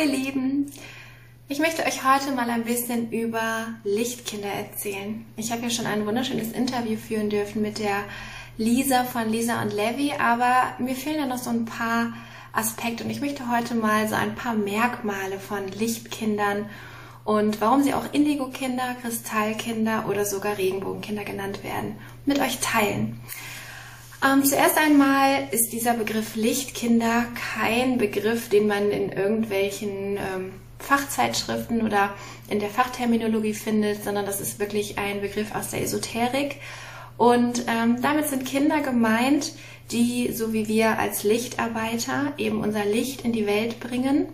ihr Lieben! Ich möchte euch heute mal ein bisschen über Lichtkinder erzählen. Ich habe ja schon ein wunderschönes Interview führen dürfen mit der Lisa von Lisa und Levi, aber mir fehlen ja noch so ein paar Aspekte und ich möchte heute mal so ein paar Merkmale von Lichtkindern und warum sie auch Indigo-Kinder, Kristallkinder oder sogar Regenbogenkinder genannt werden, mit euch teilen. Ähm, zuerst einmal ist dieser Begriff Lichtkinder kein Begriff, den man in irgendwelchen ähm, Fachzeitschriften oder in der Fachterminologie findet, sondern das ist wirklich ein Begriff aus der Esoterik. Und ähm, damit sind Kinder gemeint, die, so wie wir als Lichtarbeiter, eben unser Licht in die Welt bringen,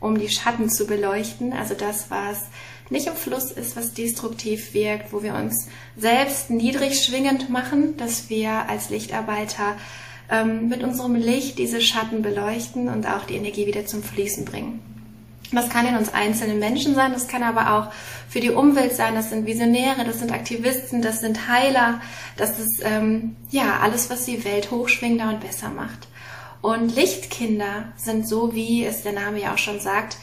um die Schatten zu beleuchten, also das, was nicht im Fluss ist, was destruktiv wirkt, wo wir uns selbst niedrig schwingend machen, dass wir als Lichtarbeiter ähm, mit unserem Licht diese Schatten beleuchten und auch die Energie wieder zum Fließen bringen. Das kann in uns einzelnen Menschen sein, das kann aber auch für die Umwelt sein, das sind Visionäre, das sind Aktivisten, das sind Heiler, das ist ähm, ja alles, was die Welt hochschwingender und besser macht. Und Lichtkinder sind so, wie es der Name ja auch schon sagt,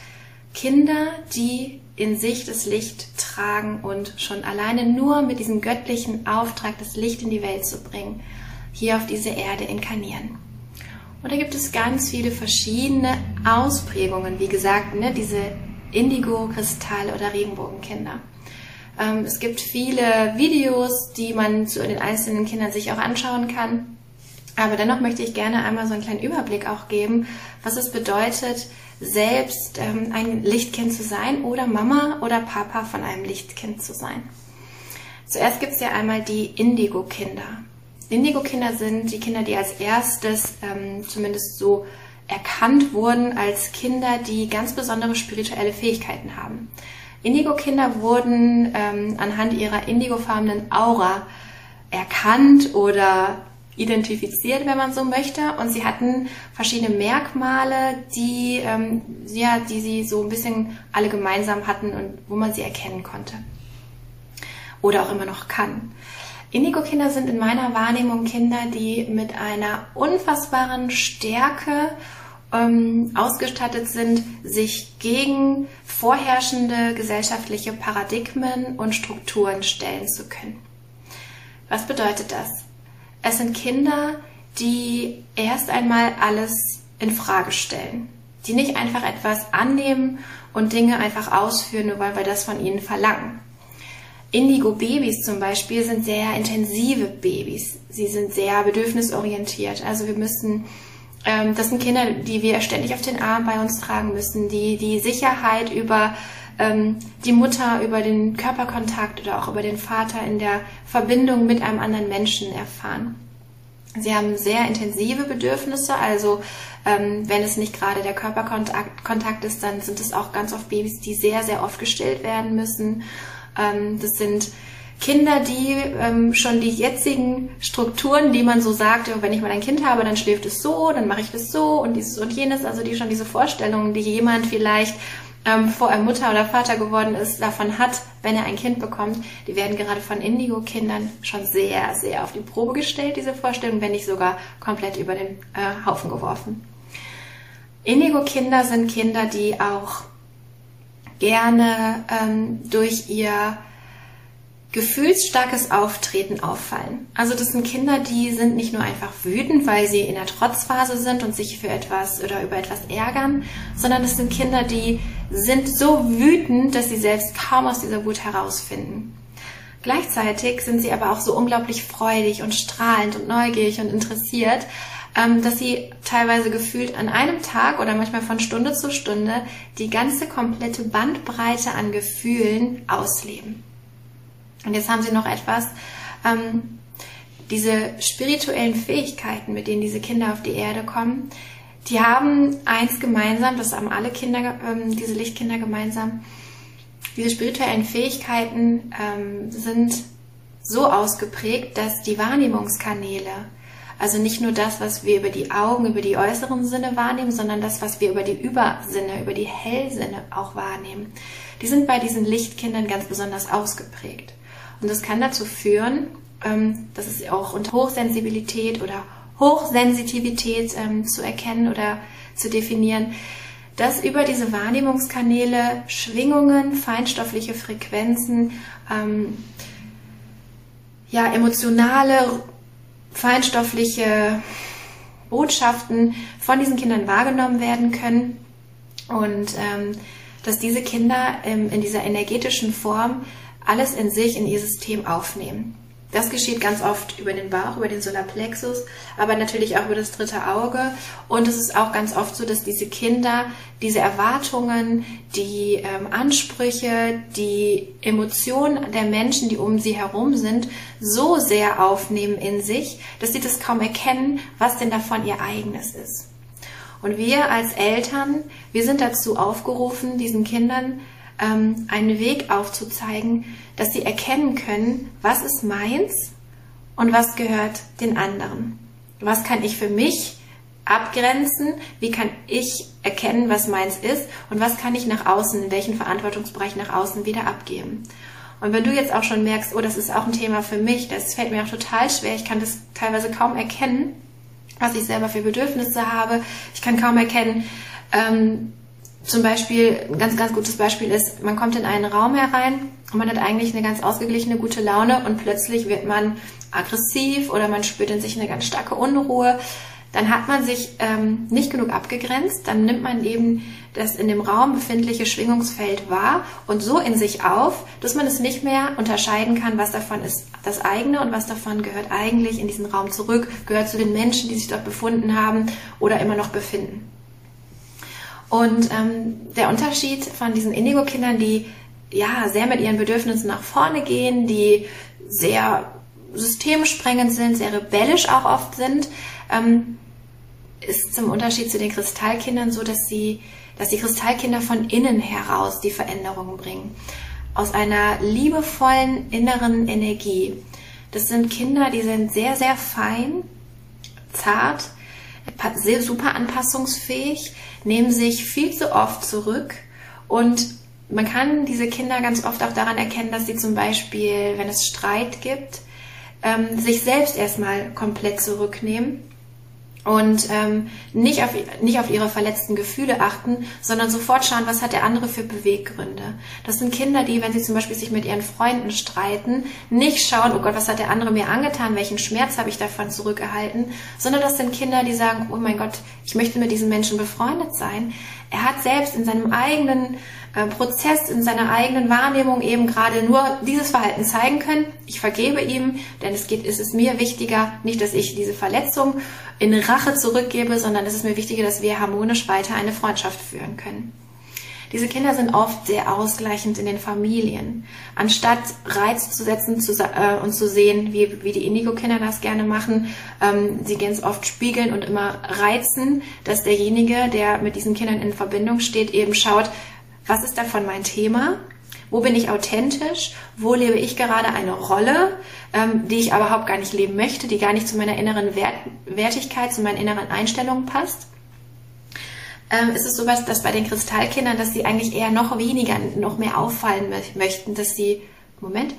Kinder, die in sich das Licht tragen und schon alleine nur mit diesem göttlichen Auftrag, das Licht in die Welt zu bringen, hier auf diese Erde inkarnieren. Und da gibt es ganz viele verschiedene Ausprägungen, wie gesagt, ne, diese Indigo, Kristall oder Regenbogenkinder. Ähm, es gibt viele Videos, die man zu den einzelnen Kindern sich auch anschauen kann. Aber dennoch möchte ich gerne einmal so einen kleinen Überblick auch geben, was es bedeutet, selbst ähm, ein Lichtkind zu sein oder Mama oder Papa von einem Lichtkind zu sein. Zuerst gibt es ja einmal die Indigo-Kinder. Indigo-Kinder sind die Kinder, die als erstes ähm, zumindest so erkannt wurden als Kinder, die ganz besondere spirituelle Fähigkeiten haben. Indigo-Kinder wurden ähm, anhand ihrer indigofarbenen Aura erkannt oder identifiziert, wenn man so möchte. Und sie hatten verschiedene Merkmale, die, ähm, ja, die sie so ein bisschen alle gemeinsam hatten und wo man sie erkennen konnte. Oder auch immer noch kann. Indigo-Kinder sind in meiner Wahrnehmung Kinder, die mit einer unfassbaren Stärke ähm, ausgestattet sind, sich gegen vorherrschende gesellschaftliche Paradigmen und Strukturen stellen zu können. Was bedeutet das? Es sind Kinder, die erst einmal alles in Frage stellen, die nicht einfach etwas annehmen und Dinge einfach ausführen, nur weil wir das von ihnen verlangen. Indigo-Babys zum Beispiel sind sehr intensive Babys. Sie sind sehr bedürfnisorientiert. Also wir müssen, ähm, das sind Kinder, die wir ständig auf den Arm bei uns tragen müssen, die die Sicherheit über ähm, die Mutter, über den Körperkontakt oder auch über den Vater in der Verbindung mit einem anderen Menschen erfahren. Sie haben sehr intensive Bedürfnisse, also ähm, wenn es nicht gerade der Körperkontakt Kontakt ist, dann sind es auch ganz oft Babys, die sehr, sehr oft gestillt werden müssen. Ähm, das sind Kinder, die ähm, schon die jetzigen Strukturen, die man so sagt, wenn ich mal ein Kind habe, dann schläft es so, dann mache ich das so und dieses und jenes, also die schon diese Vorstellungen, die jemand vielleicht ähm, vor er Mutter oder Vater geworden ist, davon hat, wenn er ein Kind bekommt, die werden gerade von Indigo-Kindern schon sehr, sehr auf die Probe gestellt, diese Vorstellung, wenn nicht sogar komplett über den äh, Haufen geworfen. Indigo-Kinder sind Kinder, die auch gerne ähm, durch ihr gefühlsstarkes Auftreten auffallen. Also das sind Kinder, die sind nicht nur einfach wütend, weil sie in der Trotzphase sind und sich für etwas oder über etwas ärgern, sondern das sind Kinder, die sind so wütend, dass sie selbst kaum aus dieser Wut herausfinden. Gleichzeitig sind sie aber auch so unglaublich freudig und strahlend und neugierig und interessiert, ähm, dass sie teilweise gefühlt an einem Tag oder manchmal von Stunde zu Stunde die ganze komplette Bandbreite an Gefühlen ausleben. Und jetzt haben sie noch etwas, ähm, diese spirituellen Fähigkeiten, mit denen diese Kinder auf die Erde kommen, die haben eins gemeinsam, das haben alle Kinder, ähm, diese Lichtkinder gemeinsam. Diese spirituellen Fähigkeiten ähm, sind so ausgeprägt, dass die Wahrnehmungskanäle, also nicht nur das, was wir über die Augen, über die äußeren Sinne wahrnehmen, sondern das, was wir über die Übersinne, über die Hellsinne auch wahrnehmen, die sind bei diesen Lichtkindern ganz besonders ausgeprägt. Und das kann dazu führen, ähm, dass es auch unter Hochsensibilität oder Hochsensitivität ähm, zu erkennen oder zu definieren, dass über diese Wahrnehmungskanäle Schwingungen, feinstoffliche Frequenzen, ähm, ja, emotionale, feinstoffliche Botschaften von diesen Kindern wahrgenommen werden können und ähm, dass diese Kinder ähm, in dieser energetischen Form alles in sich, in ihr System aufnehmen. Das geschieht ganz oft über den Bauch, über den Solarplexus, aber natürlich auch über das dritte Auge. Und es ist auch ganz oft so, dass diese Kinder diese Erwartungen, die ähm, Ansprüche, die Emotionen der Menschen, die um sie herum sind, so sehr aufnehmen in sich, dass sie das kaum erkennen, was denn davon ihr eigenes ist. Und wir als Eltern, wir sind dazu aufgerufen, diesen Kindern ähm, einen Weg aufzuzeigen, dass sie erkennen können, was ist meins und was gehört den anderen. Was kann ich für mich abgrenzen? Wie kann ich erkennen, was meins ist? Und was kann ich nach außen, in welchen Verantwortungsbereich nach außen wieder abgeben? Und wenn du jetzt auch schon merkst, oh, das ist auch ein Thema für mich, das fällt mir auch total schwer, ich kann das teilweise kaum erkennen, was ich selber für Bedürfnisse habe, ich kann kaum erkennen, ähm, zum Beispiel, ein ganz, ganz gutes Beispiel ist, man kommt in einen Raum herein und man hat eigentlich eine ganz ausgeglichene, gute Laune und plötzlich wird man aggressiv oder man spürt in sich eine ganz starke Unruhe. Dann hat man sich ähm, nicht genug abgegrenzt, dann nimmt man eben das in dem Raum befindliche Schwingungsfeld wahr und so in sich auf, dass man es nicht mehr unterscheiden kann, was davon ist das eigene und was davon gehört eigentlich in diesen Raum zurück, gehört zu den Menschen, die sich dort befunden haben oder immer noch befinden. Und ähm, der Unterschied von diesen Indigo-Kindern, die ja sehr mit ihren Bedürfnissen nach vorne gehen, die sehr systemsprengend sind, sehr rebellisch auch oft sind, ähm, ist zum Unterschied zu den Kristallkindern so, dass sie, dass die Kristallkinder von innen heraus die Veränderungen bringen. Aus einer liebevollen inneren Energie. Das sind Kinder, die sind sehr, sehr fein, zart, sehr super anpassungsfähig, nehmen sich viel zu oft zurück. Und man kann diese Kinder ganz oft auch daran erkennen, dass sie zum Beispiel, wenn es Streit gibt, ähm, sich selbst erstmal komplett zurücknehmen und ähm, nicht, auf, nicht auf ihre verletzten Gefühle achten, sondern sofort schauen, was hat der andere für Beweggründe. Das sind Kinder, die, wenn sie zum Beispiel sich mit ihren Freunden streiten, nicht schauen, oh Gott, was hat der andere mir angetan, welchen Schmerz habe ich davon zurückerhalten, sondern das sind Kinder, die sagen, oh mein Gott, ich möchte mit diesem Menschen befreundet sein. Er hat selbst in seinem eigenen äh, Prozess, in seiner eigenen Wahrnehmung eben gerade nur dieses Verhalten zeigen können. Ich vergebe ihm, denn es geht, es ist mir wichtiger, nicht, dass ich diese Verletzung in Rache zurückgebe, sondern es ist mir wichtiger, dass wir harmonisch weiter eine Freundschaft führen können. Diese Kinder sind oft sehr ausgleichend in den Familien. Anstatt Reiz zu setzen zu, äh, und zu sehen, wie, wie die Indigo-Kinder das gerne machen, ähm, sie gehen es oft spiegeln und immer reizen, dass derjenige, der mit diesen Kindern in Verbindung steht, eben schaut, was ist davon mein Thema? Wo bin ich authentisch? Wo lebe ich gerade eine Rolle, ähm, die ich überhaupt gar nicht leben möchte, die gar nicht zu meiner inneren Wert Wertigkeit, zu meinen inneren Einstellungen passt? Ähm, ist es sowas, dass bei den Kristallkindern, dass sie eigentlich eher noch weniger, noch mehr auffallen möchten, dass sie, Moment,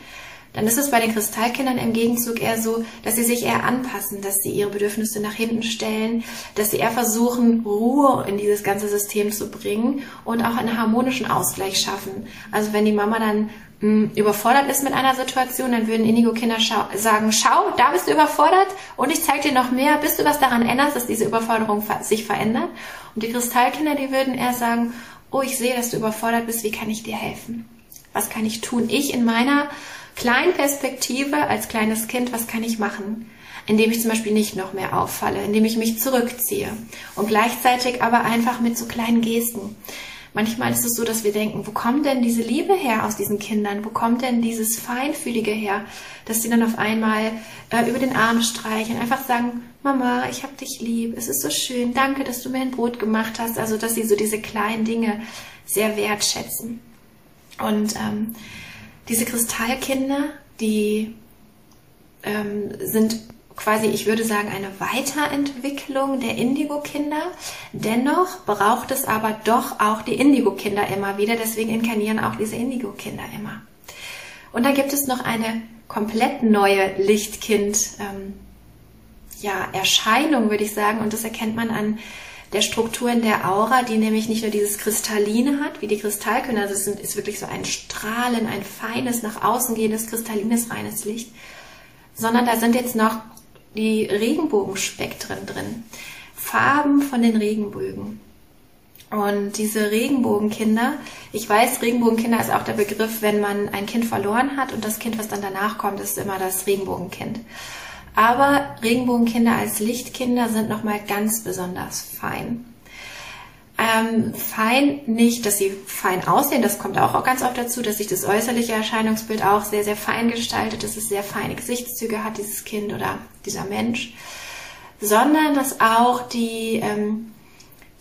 dann ist es bei den Kristallkindern im Gegenzug eher so, dass sie sich eher anpassen, dass sie ihre Bedürfnisse nach hinten stellen, dass sie eher versuchen, Ruhe in dieses ganze System zu bringen und auch einen harmonischen Ausgleich schaffen. Also wenn die Mama dann überfordert ist mit einer Situation, dann würden Indigo-Kinder schau sagen, schau, da bist du überfordert und ich zeige dir noch mehr, bis du was daran änderst, dass diese Überforderung sich verändert. Und die Kristallkinder, die würden eher sagen, oh, ich sehe, dass du überfordert bist, wie kann ich dir helfen? Was kann ich tun? Ich in meiner kleinen Perspektive als kleines Kind, was kann ich machen? Indem ich zum Beispiel nicht noch mehr auffalle, indem ich mich zurückziehe und gleichzeitig aber einfach mit so kleinen Gesten. Manchmal ist es so, dass wir denken, wo kommt denn diese Liebe her aus diesen Kindern? Wo kommt denn dieses Feinfühlige her? Dass sie dann auf einmal äh, über den Arm streichen, einfach sagen, Mama, ich hab dich lieb, es ist so schön, danke, dass du mir ein Brot gemacht hast. Also, dass sie so diese kleinen Dinge sehr wertschätzen. Und ähm, diese Kristallkinder, die ähm, sind quasi, ich würde sagen, eine Weiterentwicklung der Indigo-Kinder. Dennoch braucht es aber doch auch die Indigo-Kinder immer wieder. Deswegen inkarnieren auch diese Indigo-Kinder immer. Und dann gibt es noch eine komplett neue Lichtkind, ähm, ja, Erscheinung, würde ich sagen. Und das erkennt man an der Struktur in der Aura, die nämlich nicht nur dieses Kristalline hat, wie die Kristallkörner, also es ist wirklich so ein Strahlen, ein feines, nach außen gehendes, kristallines, reines Licht, sondern da sind jetzt noch die Regenbogenspektren drin. Farben von den Regenbögen. Und diese Regenbogenkinder, ich weiß, Regenbogenkinder ist auch der Begriff, wenn man ein Kind verloren hat und das Kind, was dann danach kommt, ist immer das Regenbogenkind. Aber Regenbogenkinder als Lichtkinder sind nochmal ganz besonders fein. Ähm, fein nicht, dass sie fein aussehen, das kommt auch, ganz oft dazu, dass sich das äußerliche Erscheinungsbild auch sehr, sehr fein gestaltet, dass es sehr feine Gesichtszüge hat, dieses Kind oder dieser Mensch, sondern dass auch die, ähm,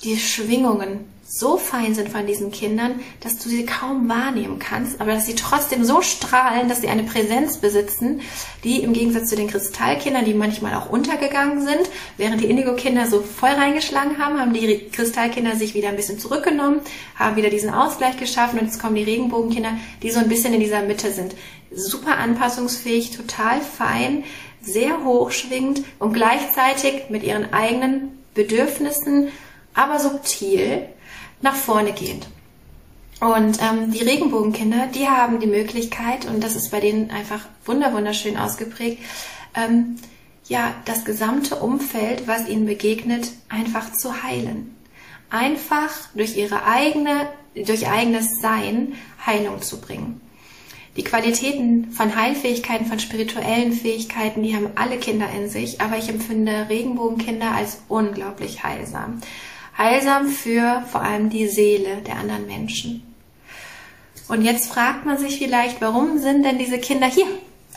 die Schwingungen so fein sind von diesen Kindern, dass du sie kaum wahrnehmen kannst, aber dass sie trotzdem so strahlen, dass sie eine Präsenz besitzen, die im Gegensatz zu den Kristallkindern, die manchmal auch untergegangen sind, während die Indigo-Kinder so voll reingeschlagen haben, haben die Kristallkinder sich wieder ein bisschen zurückgenommen, haben wieder diesen Ausgleich geschaffen und jetzt kommen die Regenbogenkinder, die so ein bisschen in dieser Mitte sind. Super anpassungsfähig, total fein, sehr hochschwingend und gleichzeitig mit ihren eigenen Bedürfnissen, aber subtil nach vorne gehend. Und ähm, die Regenbogenkinder, die haben die Möglichkeit, und das ist bei denen einfach wunderschön ausgeprägt, ähm, ja, das gesamte Umfeld, was ihnen begegnet, einfach zu heilen. Einfach durch ihre eigene, durch eigenes Sein Heilung zu bringen. Die Qualitäten von Heilfähigkeiten, von spirituellen Fähigkeiten, die haben alle Kinder in sich, aber ich empfinde Regenbogenkinder als unglaublich heilsam heilsam für vor allem die Seele der anderen Menschen. Und jetzt fragt man sich vielleicht, warum sind denn diese Kinder hier?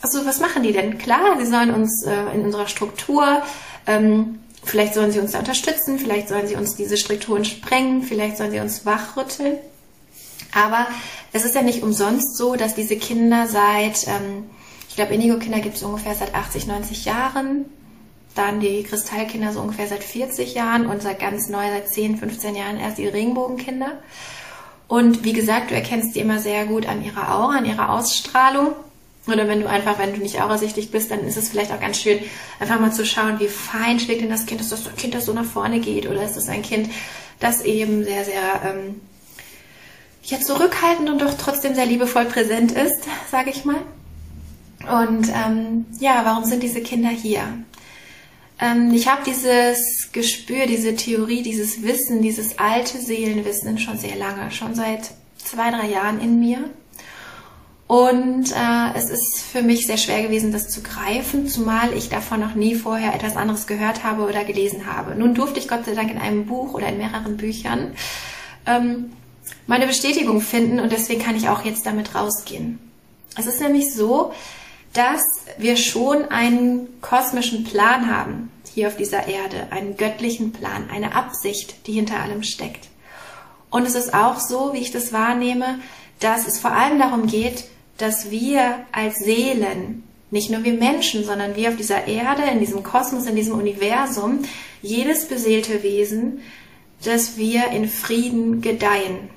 Also was machen die denn? Klar, sie sollen uns äh, in unserer Struktur, ähm, vielleicht sollen sie uns da unterstützen, vielleicht sollen sie uns diese Strukturen sprengen, vielleicht sollen sie uns wachrütteln. Aber es ist ja nicht umsonst so, dass diese Kinder seit, ähm, ich glaube, Indigo-Kinder gibt es ungefähr seit 80, 90 Jahren dann die Kristallkinder so ungefähr seit 40 Jahren und seit ganz neu, seit 10, 15 Jahren erst die Regenbogenkinder. Und wie gesagt, du erkennst die immer sehr gut an ihrer Aura, an ihrer Ausstrahlung. Oder wenn du einfach, wenn du nicht aurasichtig bist, dann ist es vielleicht auch ganz schön, einfach mal zu schauen, wie fein schlägt denn das Kind. Ist das ein Kind, das so nach vorne geht? Oder ist es ein Kind, das eben sehr, sehr ähm, ja, zurückhaltend und doch trotzdem sehr liebevoll präsent ist, sage ich mal? Und ähm, ja, warum sind diese Kinder hier? Ähm, ich habe dieses Gespür, diese Theorie, dieses Wissen, dieses alte Seelenwissen schon sehr lange, schon seit zwei, drei Jahren in mir. Und äh, es ist für mich sehr schwer gewesen, das zu greifen, zumal ich davon noch nie vorher etwas anderes gehört habe oder gelesen habe. Nun durfte ich Gott sei Dank in einem Buch oder in mehreren Büchern ähm, meine Bestätigung finden und deswegen kann ich auch jetzt damit rausgehen. Es ist nämlich so, dass wir schon einen kosmischen Plan haben hier auf dieser Erde, einen göttlichen Plan, eine Absicht, die hinter allem steckt. Und es ist auch so, wie ich das wahrnehme, dass es vor allem darum geht, dass wir als Seelen, nicht nur wir Menschen, sondern wir auf dieser Erde, in diesem Kosmos, in diesem Universum, jedes beseelte Wesen, dass wir in Frieden gedeihen.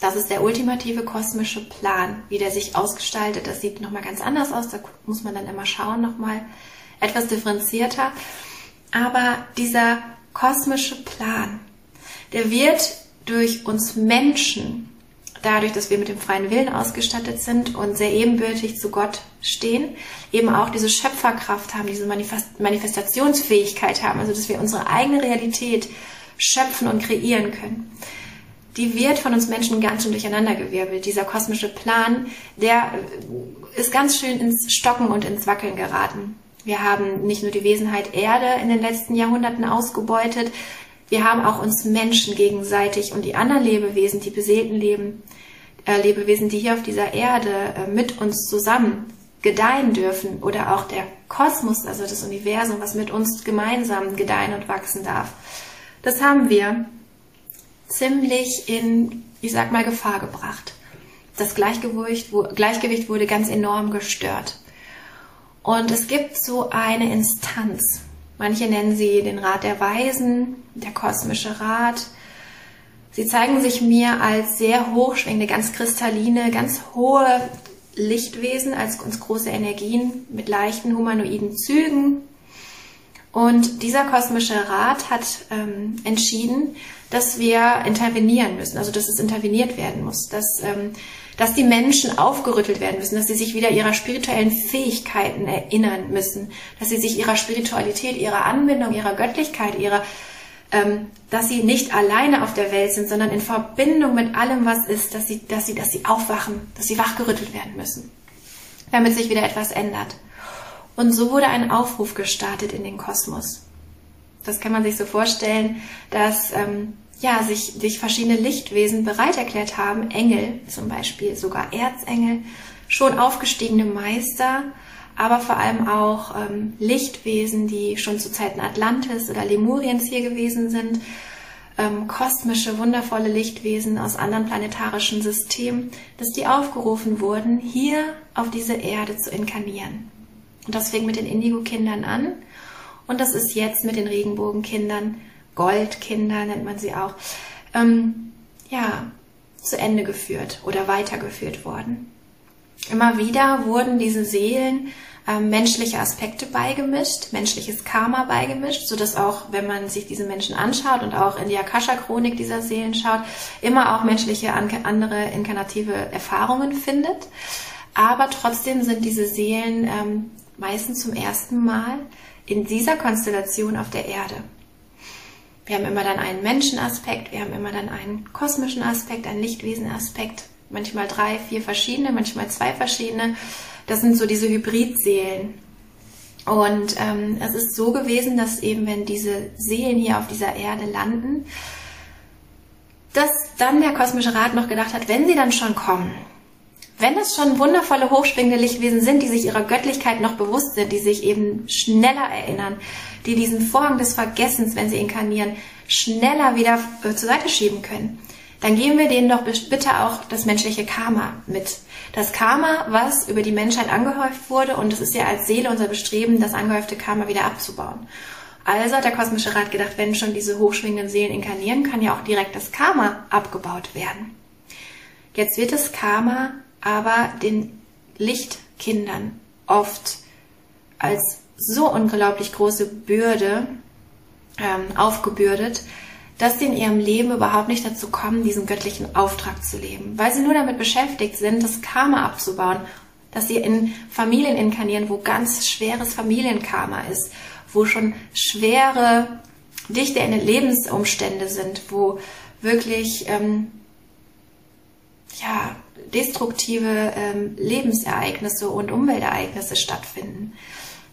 Das ist der ultimative kosmische Plan, wie der sich ausgestaltet. Das sieht nochmal ganz anders aus. Da muss man dann immer schauen, nochmal etwas differenzierter. Aber dieser kosmische Plan, der wird durch uns Menschen, dadurch, dass wir mit dem freien Willen ausgestattet sind und sehr ebenbürtig zu Gott stehen, eben auch diese Schöpferkraft haben, diese Manifestationsfähigkeit haben, also dass wir unsere eigene Realität schöpfen und kreieren können die wird von uns Menschen ganz schön durcheinandergewirbelt. Dieser kosmische Plan, der ist ganz schön ins Stocken und ins Wackeln geraten. Wir haben nicht nur die Wesenheit Erde in den letzten Jahrhunderten ausgebeutet, wir haben auch uns Menschen gegenseitig und die anderen Lebewesen, die beseelten Leben, äh, Lebewesen, die hier auf dieser Erde äh, mit uns zusammen gedeihen dürfen oder auch der Kosmos, also das Universum, was mit uns gemeinsam gedeihen und wachsen darf. Das haben wir ziemlich in, ich sag mal, Gefahr gebracht. Das Gleichgewicht, Gleichgewicht wurde ganz enorm gestört. Und es gibt so eine Instanz. Manche nennen sie den Rat der Weisen, der kosmische Rat. Sie zeigen sich mir als sehr hochschwingende, ganz kristalline, ganz hohe Lichtwesen, als ganz große Energien mit leichten humanoiden Zügen. Und dieser kosmische Rat hat ähm, entschieden, dass wir intervenieren müssen, also dass es interveniert werden muss, dass, ähm, dass die Menschen aufgerüttelt werden müssen, dass sie sich wieder ihrer spirituellen Fähigkeiten erinnern müssen, dass sie sich ihrer Spiritualität, ihrer Anbindung, ihrer Göttlichkeit, ihrer ähm, dass sie nicht alleine auf der Welt sind, sondern in Verbindung mit allem, was ist, dass sie, dass sie, dass sie aufwachen, dass sie wachgerüttelt werden müssen, damit sich wieder etwas ändert. Und so wurde ein Aufruf gestartet in den Kosmos. Das kann man sich so vorstellen, dass ähm, ja, sich, sich verschiedene Lichtwesen bereit erklärt haben, Engel zum Beispiel, sogar Erzengel, schon aufgestiegene Meister, aber vor allem auch ähm, Lichtwesen, die schon zu Zeiten Atlantis oder Lemuriens hier gewesen sind, ähm, kosmische, wundervolle Lichtwesen aus anderen planetarischen Systemen, dass die aufgerufen wurden, hier auf diese Erde zu inkarnieren. Und das fing mit den Indigo-Kindern an und das ist jetzt mit den Regenbogenkindern, Goldkinder nennt man sie auch, ähm, ja, zu Ende geführt oder weitergeführt worden. Immer wieder wurden diese Seelen ähm, menschliche Aspekte beigemischt, menschliches Karma beigemischt, so dass auch, wenn man sich diese Menschen anschaut und auch in die Akasha-Chronik dieser Seelen schaut, immer auch menschliche andere inkarnative Erfahrungen findet. Aber trotzdem sind diese Seelen ähm, meistens zum ersten Mal in dieser Konstellation auf der Erde. Wir haben immer dann einen Menschenaspekt, wir haben immer dann einen kosmischen Aspekt, einen Lichtwesenaspekt, manchmal drei, vier verschiedene, manchmal zwei verschiedene. Das sind so diese Hybridseelen. Und ähm, es ist so gewesen, dass eben, wenn diese Seelen hier auf dieser Erde landen, dass dann der kosmische Rat noch gedacht hat, wenn sie dann schon kommen, wenn es schon wundervolle, hochschwingende Lichtwesen sind, die sich ihrer Göttlichkeit noch bewusst sind, die sich eben schneller erinnern, die diesen Vorhang des Vergessens, wenn sie inkarnieren, schneller wieder äh, zur Seite schieben können, dann geben wir denen doch bitte auch das menschliche Karma mit. Das Karma, was über die Menschheit angehäuft wurde, und es ist ja als Seele unser Bestreben, das angehäufte Karma wieder abzubauen. Also hat der kosmische Rat gedacht, wenn schon diese hochschwingenden Seelen inkarnieren, kann ja auch direkt das Karma abgebaut werden. Jetzt wird das Karma aber den Lichtkindern oft als so unglaublich große Bürde ähm, aufgebürdet, dass sie in ihrem Leben überhaupt nicht dazu kommen, diesen göttlichen Auftrag zu leben, weil sie nur damit beschäftigt sind, das Karma abzubauen, dass sie in Familien inkarnieren, wo ganz schweres Familienkarma ist, wo schon schwere, dichte Lebensumstände sind, wo wirklich ähm, ja destruktive ähm, Lebensereignisse und Umweltereignisse stattfinden,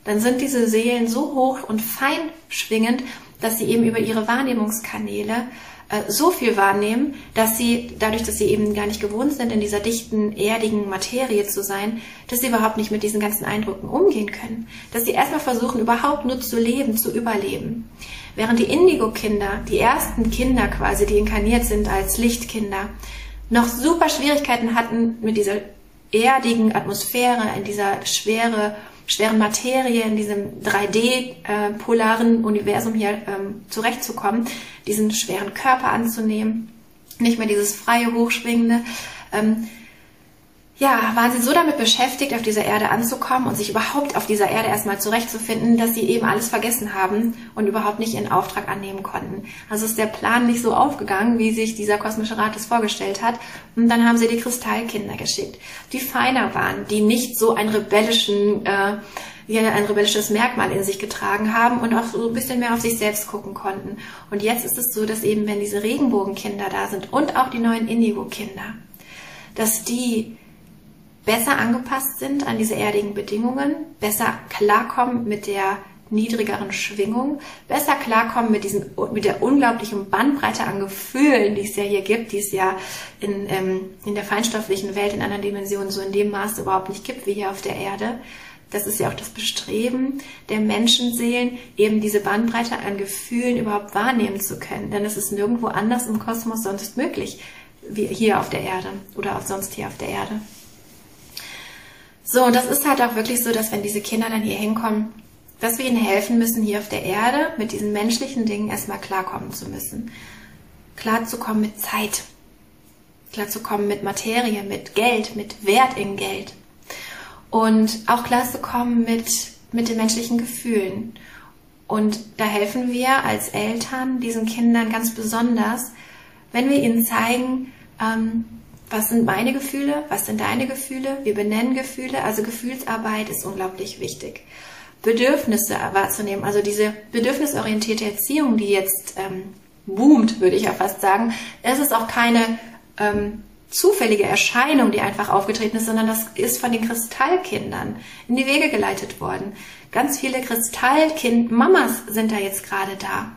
dann sind diese Seelen so hoch und fein schwingend, dass sie eben über ihre Wahrnehmungskanäle äh, so viel wahrnehmen, dass sie, dadurch, dass sie eben gar nicht gewohnt sind, in dieser dichten, erdigen Materie zu sein, dass sie überhaupt nicht mit diesen ganzen Eindrücken umgehen können. Dass sie erstmal versuchen, überhaupt nur zu leben, zu überleben. Während die Indigo-Kinder, die ersten Kinder quasi, die inkarniert sind als Lichtkinder, noch super Schwierigkeiten hatten, mit dieser erdigen Atmosphäre, in dieser schwere, schweren Materie, in diesem 3D-polaren äh, Universum hier ähm, zurechtzukommen, diesen schweren Körper anzunehmen, nicht mehr dieses freie, hochschwingende. Ähm, ja, waren sie so damit beschäftigt, auf dieser Erde anzukommen und sich überhaupt auf dieser Erde erstmal zurechtzufinden, dass sie eben alles vergessen haben und überhaupt nicht ihren Auftrag annehmen konnten. Also ist der Plan nicht so aufgegangen, wie sich dieser kosmische Rat es vorgestellt hat. Und dann haben sie die Kristallkinder geschickt, die feiner waren, die nicht so einen rebellischen, äh, die ein rebellisches Merkmal in sich getragen haben und auch so ein bisschen mehr auf sich selbst gucken konnten. Und jetzt ist es so, dass eben, wenn diese Regenbogenkinder da sind und auch die neuen Indigo-Kinder, dass die besser angepasst sind an diese erdigen Bedingungen, besser klarkommen mit der niedrigeren Schwingung, besser klarkommen mit diesem, mit der unglaublichen Bandbreite an Gefühlen, die es ja hier gibt, die es ja in, ähm, in der feinstofflichen Welt in anderen Dimensionen so in dem Maße überhaupt nicht gibt wie hier auf der Erde. Das ist ja auch das Bestreben der Menschenseelen, eben diese Bandbreite an Gefühlen überhaupt wahrnehmen zu können. Denn es ist nirgendwo anders im Kosmos sonst möglich, wie hier auf der Erde oder auch sonst hier auf der Erde. So, und das ist halt auch wirklich so, dass wenn diese Kinder dann hier hinkommen, dass wir ihnen helfen müssen, hier auf der Erde mit diesen menschlichen Dingen erstmal klarkommen zu müssen. Klarzukommen mit Zeit. Klarzukommen mit Materie, mit Geld, mit Wert in Geld. Und auch klarzukommen mit, mit den menschlichen Gefühlen. Und da helfen wir als Eltern diesen Kindern ganz besonders, wenn wir ihnen zeigen, ähm, was sind meine Gefühle, was sind deine Gefühle, wir benennen Gefühle, also Gefühlsarbeit ist unglaublich wichtig. Bedürfnisse wahrzunehmen, also diese bedürfnisorientierte Erziehung, die jetzt ähm, boomt, würde ich ja fast sagen, es ist auch keine ähm, zufällige Erscheinung, die einfach aufgetreten ist, sondern das ist von den Kristallkindern in die Wege geleitet worden. Ganz viele Kristallkind-Mamas sind da jetzt gerade da.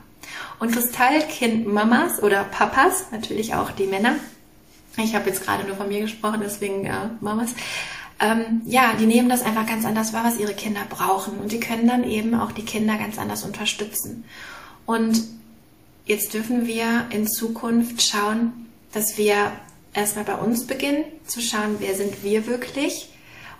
Und Kristallkind-Mamas oder Papas, natürlich auch die Männer, ich habe jetzt gerade nur von mir gesprochen, deswegen ja, Mamas, ähm, ja, die nehmen das einfach ganz anders wahr, was ihre Kinder brauchen. Und die können dann eben auch die Kinder ganz anders unterstützen. Und jetzt dürfen wir in Zukunft schauen, dass wir erstmal bei uns beginnen, zu schauen, wer sind wir wirklich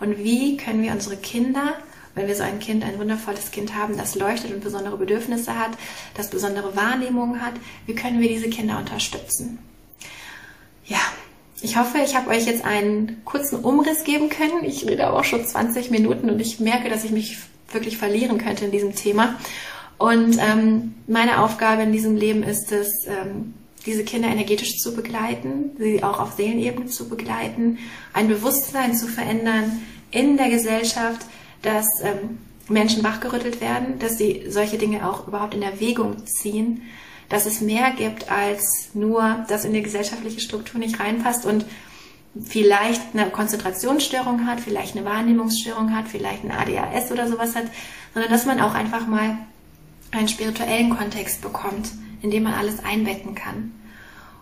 und wie können wir unsere Kinder, wenn wir so ein Kind, ein wundervolles Kind haben, das leuchtet und besondere Bedürfnisse hat, das besondere Wahrnehmungen hat, wie können wir diese Kinder unterstützen? Ja, ich hoffe, ich habe euch jetzt einen kurzen Umriss geben können. Ich rede auch schon 20 Minuten und ich merke, dass ich mich wirklich verlieren könnte in diesem Thema. Und ähm, meine Aufgabe in diesem Leben ist es, ähm, diese Kinder energetisch zu begleiten, sie auch auf Seelenebene zu begleiten, ein Bewusstsein zu verändern in der Gesellschaft, dass ähm, Menschen wachgerüttelt werden, dass sie solche Dinge auch überhaupt in Erwägung ziehen, dass es mehr gibt als nur, dass in die gesellschaftliche Struktur nicht reinpasst und vielleicht eine Konzentrationsstörung hat, vielleicht eine Wahrnehmungsstörung hat, vielleicht ein ADHS oder sowas hat, sondern dass man auch einfach mal einen spirituellen Kontext bekommt, in dem man alles einbetten kann.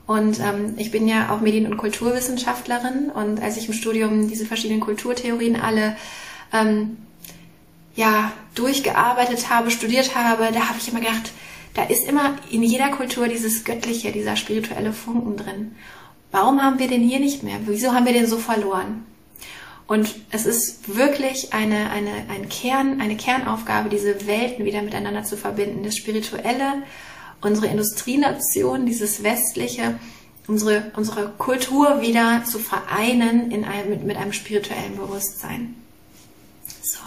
Und ähm, ich bin ja auch Medien- und Kulturwissenschaftlerin und als ich im Studium diese verschiedenen Kulturtheorien alle ähm, ja durchgearbeitet habe, studiert habe, da habe ich immer gedacht, da ist immer in jeder Kultur dieses göttliche, dieser spirituelle Funken drin. Warum haben wir den hier nicht mehr? Wieso haben wir den so verloren? Und es ist wirklich eine, eine, ein Kern, eine Kernaufgabe, diese Welten wieder miteinander zu verbinden. Das Spirituelle, unsere Industrienation, dieses Westliche, unsere, unsere Kultur wieder zu vereinen in einem, mit, mit einem spirituellen Bewusstsein. So,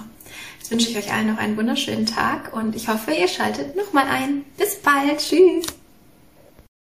jetzt wünsche ich euch allen noch einen wunderschönen Tag und ich hoffe, ihr schaltet nochmal ein. Bis bald. Tschüss.